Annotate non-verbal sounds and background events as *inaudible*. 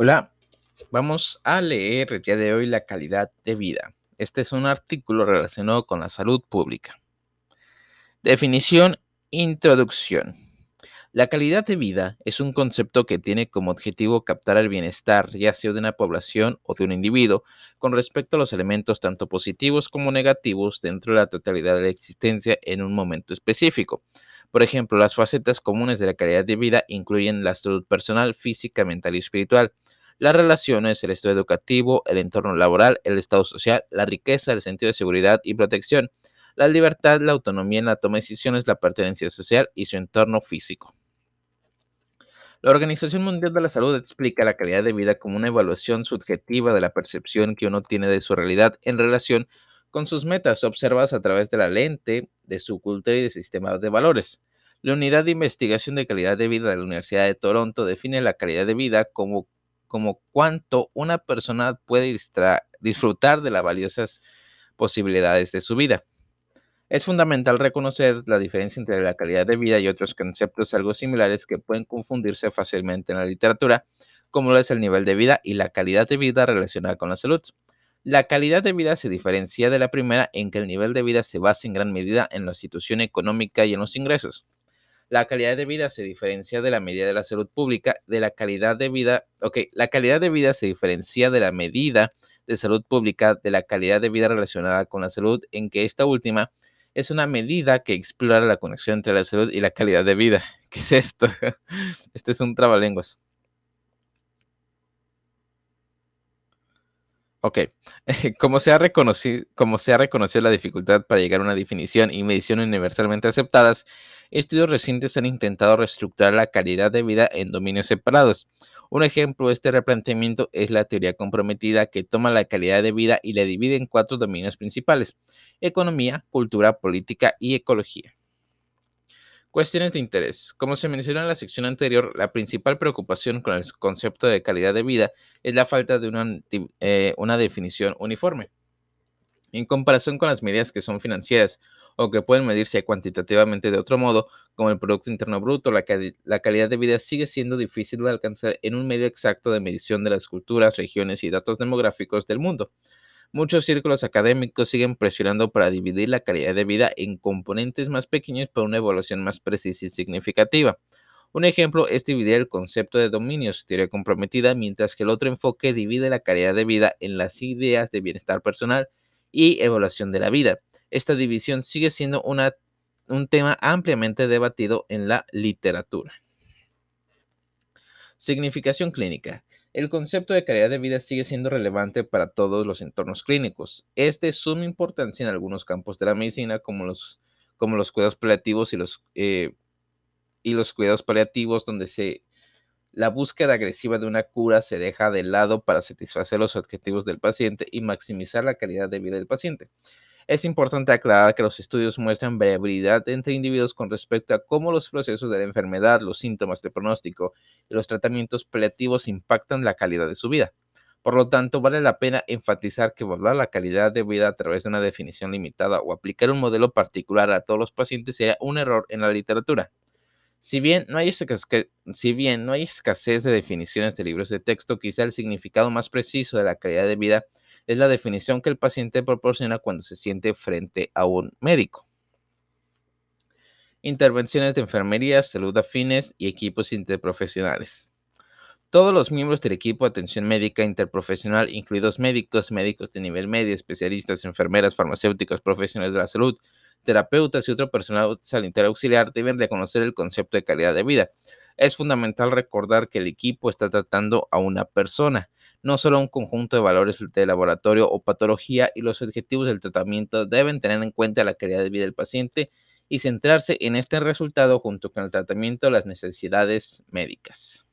Hola, vamos a leer el día de hoy la calidad de vida. Este es un artículo relacionado con la salud pública. Definición, introducción. La calidad de vida es un concepto que tiene como objetivo captar el bienestar, ya sea de una población o de un individuo, con respecto a los elementos tanto positivos como negativos dentro de la totalidad de la existencia en un momento específico. Por ejemplo, las facetas comunes de la calidad de vida incluyen la salud personal, física, mental y espiritual, las relaciones, el estado educativo, el entorno laboral, el estado social, la riqueza, el sentido de seguridad y protección, la libertad, la autonomía en la toma de decisiones, la pertenencia social y su entorno físico. La Organización Mundial de la Salud explica la calidad de vida como una evaluación subjetiva de la percepción que uno tiene de su realidad en relación con sus metas observadas a través de la lente de su cultura y de sistema de valores. La Unidad de Investigación de Calidad de Vida de la Universidad de Toronto define la calidad de vida como, como cuánto una persona puede disfrutar de las valiosas posibilidades de su vida. Es fundamental reconocer la diferencia entre la calidad de vida y otros conceptos algo similares que pueden confundirse fácilmente en la literatura, como lo es el nivel de vida y la calidad de vida relacionada con la salud. La calidad de vida se diferencia de la primera en que el nivel de vida se basa en gran medida en la situación económica y en los ingresos. La calidad de vida se diferencia de la medida de la salud pública, de la calidad de vida, ok, la calidad de vida se diferencia de la medida de salud pública de la calidad de vida relacionada con la salud, en que esta última es una medida que explora la conexión entre la salud y la calidad de vida. *laughs* ¿Qué es esto? *laughs* Este es un trabalenguas. Ok, *laughs* como se, ha reconocido, como se ha reconocido la dificultad para llegar a una definición y medición universalmente aceptadas, estudios recientes han intentado reestructurar la calidad de vida en dominios separados. Un ejemplo de este replanteamiento es la teoría comprometida que toma la calidad de vida y la divide en cuatro dominios principales, economía, cultura, política y ecología. Cuestiones de interés. Como se mencionó en la sección anterior, la principal preocupación con el concepto de calidad de vida es la falta de una, eh, una, definición uniforme. En comparación con las medidas que son financieras o que pueden medirse cuantitativamente de otro modo, como el Producto Interno Bruto, la, la calidad de vida sigue siendo difícil de alcanzar en un medio exacto de medición de las culturas, regiones y datos demográficos del mundo. Muchos círculos académicos siguen presionando para dividir la calidad de vida en componentes más pequeños para una evaluación más precisa y significativa. Un ejemplo es dividir el concepto de dominios, teoría comprometida, mientras que el otro enfoque divide la calidad de vida en las ideas de bienestar personal y evaluación de la vida. Esta división sigue siendo un tema ampliamente debatido en la literatura. Significación clínica. El concepto de calidad de vida sigue siendo relevante para todos los entornos clínicos. Es de suma importancia en algunos campos de la medicina, como los, como los cuidados paliativos y los, eh, y los cuidados paliativos, donde se, la búsqueda agresiva de una cura se deja de lado para satisfacer los objetivos del paciente y maximizar la calidad de vida del paciente. Es importante aclarar que los estudios muestran variabilidad entre individuos con respecto a cómo los procesos de la enfermedad, los síntomas de pronóstico y los tratamientos paliativos impactan la calidad de su vida. Por lo tanto, vale la pena enfatizar que evaluar la calidad de vida a través de una definición limitada o aplicar un modelo particular a todos los pacientes sería un error en la literatura. Si bien, no hay si bien no hay escasez de definiciones de libros de texto, quizá el significado más preciso de la calidad de vida es la definición que el paciente proporciona cuando se siente frente a un médico. Intervenciones de enfermería, salud afines y equipos interprofesionales. Todos los miembros del equipo de atención médica interprofesional, incluidos médicos, médicos de nivel medio, especialistas, enfermeras, farmacéuticos, profesionales de la salud, terapeutas y otro personal sanitario auxiliar deben reconocer el concepto de calidad de vida. Es fundamental recordar que el equipo está tratando a una persona no solo un conjunto de valores de laboratorio o patología y los objetivos del tratamiento deben tener en cuenta la calidad de vida del paciente y centrarse en este resultado junto con el tratamiento de las necesidades médicas.